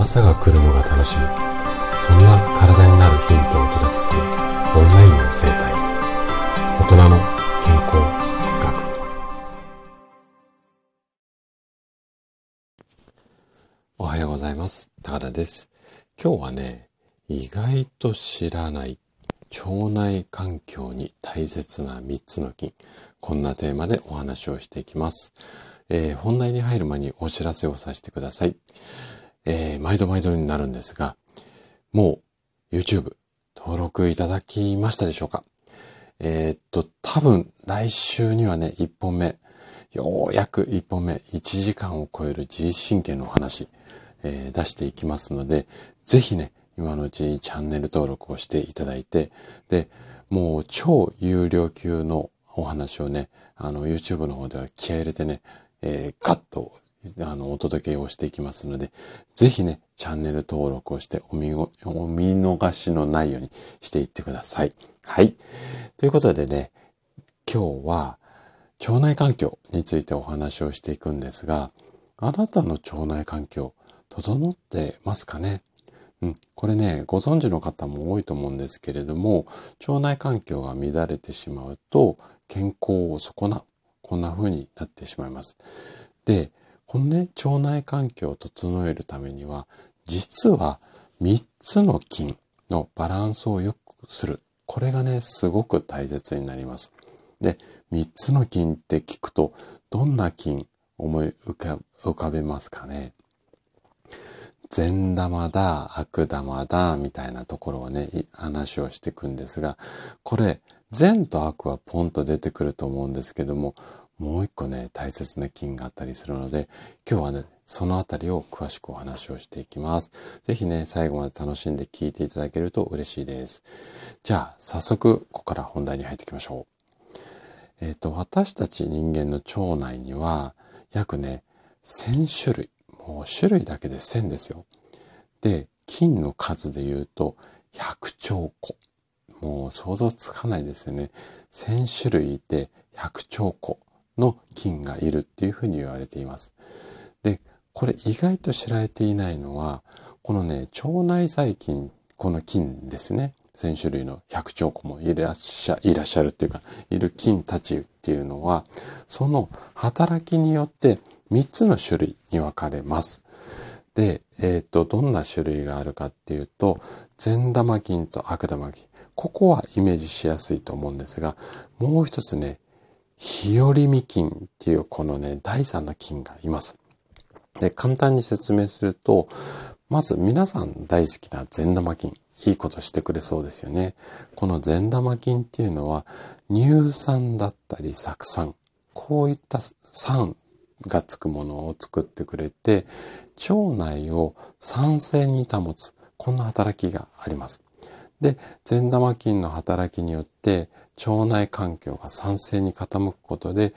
朝が来るのが楽しみ。そんな体になるヒントをお届けするオンラインの生態。大人の健康学。おはようございます。高田です。今日はね意外と知らない腸内環境に大切な3つの菌。こんなテーマでお話をしていきます。えー、本題に入る前にお知らせをさせてください。えー、毎度毎度になるんですが、もう YouTube 登録いただきましたでしょうか？えー、っと、多分来週にはね、1本目、ようやく1本目、1時間を超える自律神経の話、えー、出していきますので、ぜひね、今のうちにチャンネル登録をしていただいて、で、もう超有料級のお話をね、あの、YouTube の方では気合入れてね、えー、ガッと、あの、お届けをしていきますので、ぜひね、チャンネル登録をしてお見お見逃しのないようにしていってください。はい。ということでね、今日は腸内環境についてお話をしていくんですが、あなたの腸内環境、整ってますかね？うん、これね、ご存知の方も多いと思うんですけれども、腸内環境が乱れてしまうと、健康を損なう。こんな風になってしまいます。で、このね、腸内環境を整えるためには、実は3つの菌のバランスを良くする。これがね、すごく大切になります。で、3つの菌って聞くと、どんな菌思い浮かべますかね？善玉だ、悪玉だ、みたいなところをね、話をしていくんですが、これ、善と悪はポンと出てくると思うんですけども、もう一個ね、大切な菌があったりするので、今日はね、そのあたりを詳しくお話をしていきます。ぜひね、最後まで楽しんで聞いていただけると嬉しいです。じゃあ、早速、ここから本題に入っていきましょう。えっ、ー、と、私たち人間の腸内には、約ね、1000種類、もう種類だけで1000ですよ。で、菌の数で言うと、100兆個。もう想像つかないですよね。1000種類いて100兆個。の菌がいるっていうふうに言われています。で、これ意外と知られていないのは、このね、腸内細菌、この菌ですね。1000種類の100兆個もいらっしゃ、いらっしゃるっていうか、いる菌たちっていうのは、その働きによって3つの種類に分かれます。で、えっ、と、どんな種類があるかっていうと、善玉菌と悪玉菌。ここはイメージしやすいと思うんですが、もう一つね、日和見菌っていうこのね、第三の菌がいます。で、簡単に説明すると、まず皆さん大好きな善玉菌。いいことしてくれそうですよね。この善玉菌っていうのは乳酸だったり酢酸、こういった酸がつくものを作ってくれて、腸内を酸性に保つ、こんな働きがあります。で、善玉菌の働きによって腸内環境が酸性に傾くことで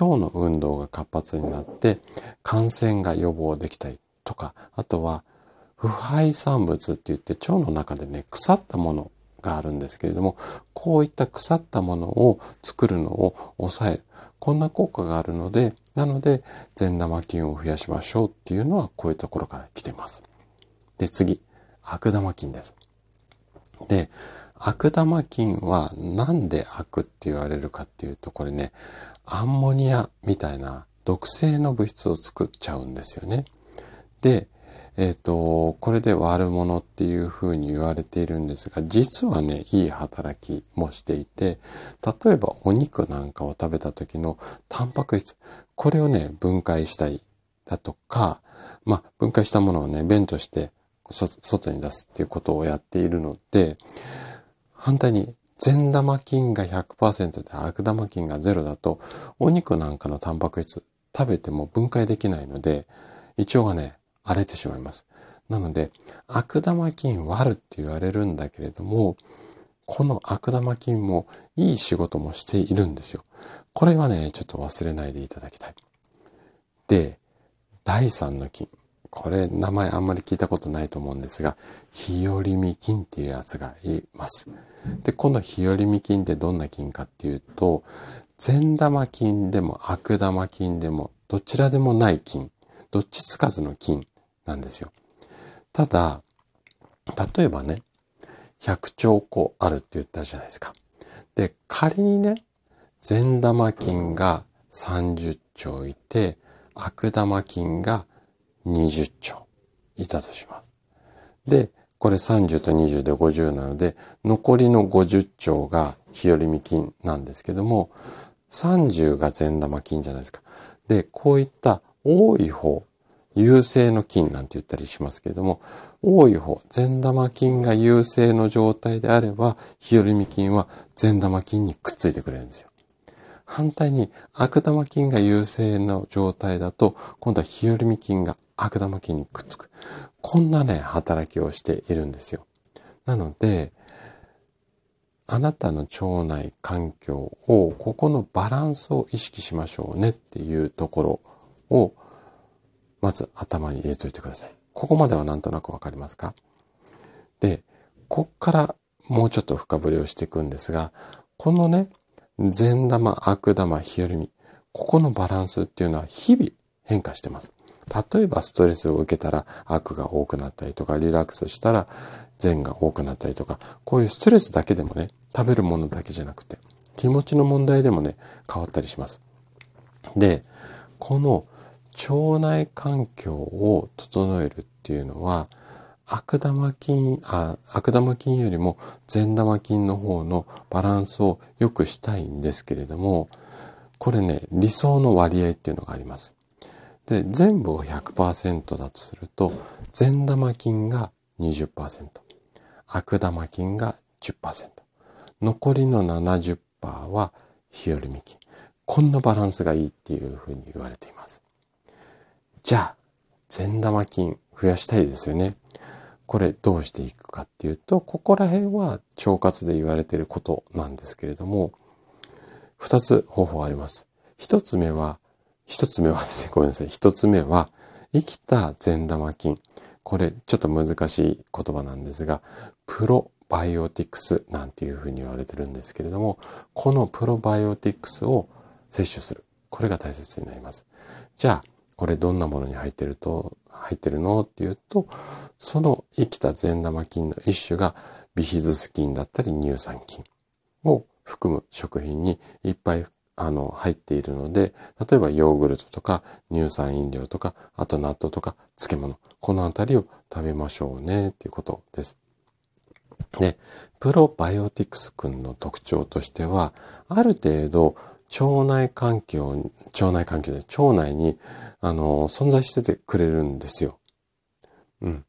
腸の運動が活発になって感染が予防できたりとか、あとは腐敗産物って言って腸の中でね、腐ったものがあるんですけれども、こういった腐ったものを作るのを抑える。こんな効果があるので、なので善玉菌を増やしましょうっていうのはこういうところから来ています。で、次、悪玉菌です。で、悪玉菌はなんで悪って言われるかっていうと、これね、アンモニアみたいな毒性の物質を作っちゃうんですよね。で、えっ、ー、と、これで悪者っていうふうに言われているんですが、実はね、いい働きもしていて、例えばお肉なんかを食べた時のタンパク質、これをね、分解したいだとか、まあ、分解したものをね、便として外に出すっていうことをやっているので、反対に善玉菌が100%で悪玉菌が0だと、お肉なんかのタンパク質食べても分解できないので、胃腸がね、荒れてしまいます。なので、悪玉菌悪って言われるんだけれども、この悪玉菌もいい仕事もしているんですよ。これはね、ちょっと忘れないでいただきたい。で、第3の菌。これ名前あんまり聞いたことないと思うんですが、日和見菌っていうやつがいます。で、この日和見菌ってどんな菌かっていうと、善玉菌でも悪玉菌でもどちらでもない菌、どっちつかずの菌なんですよ。ただ、例えばね、100兆個あるって言ったじゃないですか。で、仮にね、善玉菌が30兆いて、悪玉菌が20兆いたとします。で、これ30と20で50なので、残りの50兆が日和見菌なんですけども、30が善玉菌じゃないですか。で、こういった多い方、優勢の菌なんて言ったりしますけれども、多い方、善玉菌が優勢の状態であれば、日和見菌は善玉菌にくっついてくれるんですよ。反対に悪玉菌が優勢の状態だと、今度は日和見菌が悪玉菌にくっつく。こんなね、働きをしているんですよ。なので、あなたの腸内環境を、ここのバランスを意識しましょうねっていうところを、まず頭に入れといてください。ここまではなんとなくわかりますか？で、こっからもうちょっと深掘りをしていくんですが、このね、善玉、悪玉、日和見、ここのバランスっていうのは日々変化してます。例えばストレスを受けたら悪が多くなったりとか、リラックスしたら善が多くなったりとか、こういうストレスだけでもね、食べるものだけじゃなくて、気持ちの問題でもね、変わったりします。で、この腸内環境を整えるっていうのは、悪玉菌、あ、悪玉菌よりも善玉菌の方のバランスを良くしたいんですけれども、これね、理想の割合っていうのがあります。で、全部を100%だとすると、善玉菌が20%、悪玉菌が10%、残りの70%は日和見菌。こんなバランスがいいっていうふうに言われています。じゃあ、善玉菌増やしたいですよね。これどうしていくかっていうと、ここら辺は腸活で言われていることなんですけれども、二つ方法あります。一つ目は一つ目は、ごめんなさい。一つ目は、生きた善玉菌。これ、ちょっと難しい言葉なんですが、プロバイオティクスなんていうふうに言われてるんですけれども、このプロバイオティクスを摂取する。これが大切になります。じゃあ、これどんなものに入ってると、入ってるのっていうと、その生きた善玉菌の一種がビヒズス菌だったり乳酸菌を含む食品にいっぱいあの、入っているので、例えばヨーグルトとか乳酸飲料とか、あと納豆とか漬物、このあたりを食べましょうねっていうことです。で、プロバイオティクス君の特徴としては、ある程度腸内環境、腸内環境で腸内に、あの、存在しててくれるんですよ。うん。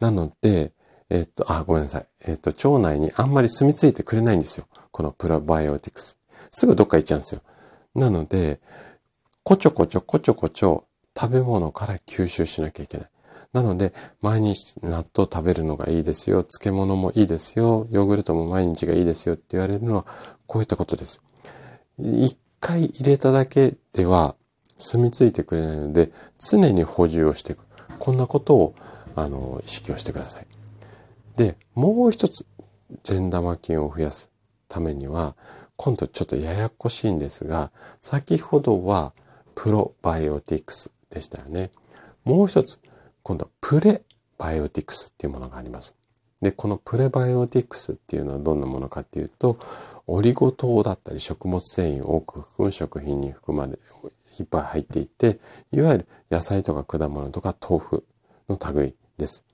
なので、えっと、あ、ごめんなさい。えっと、腸内にあんまり住み着いてくれないんですよ。このプロバイオティクス。すぐどっか行っちゃうんですよ。なので、こちょこちょこちょこちょ食べ物から吸収しなきゃいけない。なので、毎日納豆食べるのがいいですよ。漬物もいいですよ。ヨーグルトも毎日がいいですよって言われるのは、こういったことです。一回入れただけでは住み着いてくれないので、常に補充をしていく。こんなことを、あの、意識をしてください。で、もう一つ、善玉菌を増やすためには、今度ちょっとややこしいんですが、先ほどはプロバイオティクスでしたよね。もう一つ、今度はプレバイオティクスっていうものがあります。で、このプレバイオティクスっていうのはどんなものかっていうと、オリゴ糖だったり食物繊維を多く含む食品に含まれ、いっぱい入っていて、いわゆる野菜とか果物とか豆腐の類です。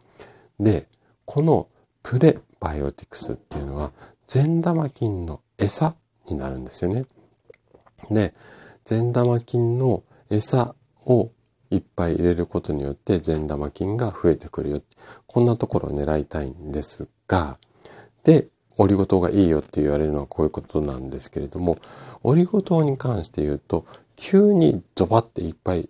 で、このプレバイオティクスっていうのは、善玉菌の餌になるんですよね。で、善玉菌の餌をいっぱい入れることによって善玉菌が増えてくるよ。こんなところを狙いたいんですが、で、オリゴ糖がいいよって言われるのはこういうことなんですけれども、オリゴ糖に関して言うと、急にドバっていっぱい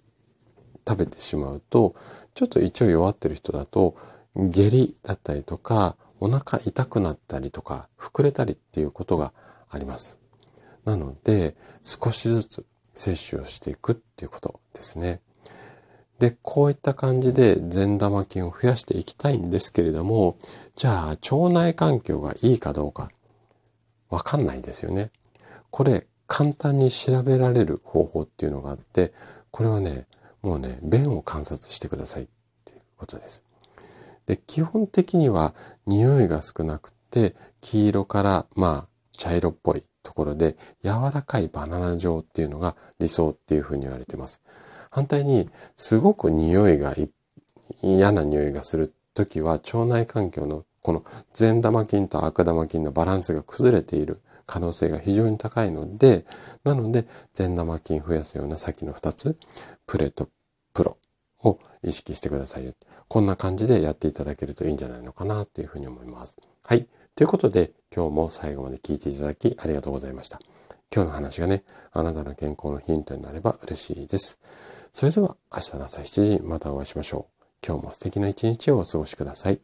食べてしまうと、ちょっと胃腸弱ってる人だと、下痢だったりとか、お腹痛くなったりとか、膨れたりっていうことがあります。なので、少しずつ摂取をしていくっていうことですね。で、こういった感じで善玉菌を増やしていきたいんですけれども、じゃあ腸内環境がいいかどうか、わかんないですよね。これ、簡単に調べられる方法っていうのがあって、これはね、もうね、便を観察してくださいっていうことです。で、基本的には匂いが少なくて、黄色からまあ茶色っぽいところで柔らかいバナナ状っていうのが理想っていうふうに言われてます。反対にすごく匂いが嫌な匂いがするときは腸内環境のこの善玉菌と悪玉菌のバランスが崩れている可能性が非常に高いので、なので善玉菌増やすようなさっきの2つ、プレとプロを意識してくださいよ。こんな感じでやっていただけるといいんじゃないのかなというふうに思います。はい。ということで、今日も最後まで聞いていただきありがとうございました。今日の話がね、あなたの健康のヒントになれば嬉しいです。それでは明日の朝7時またお会いしましょう。今日も素敵な一日をお過ごしください。